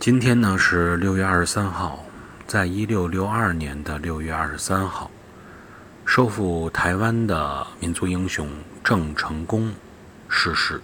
今天呢是六月二十三号在一六六二年的六月二十三号。收复台湾的民族英雄郑成功逝世。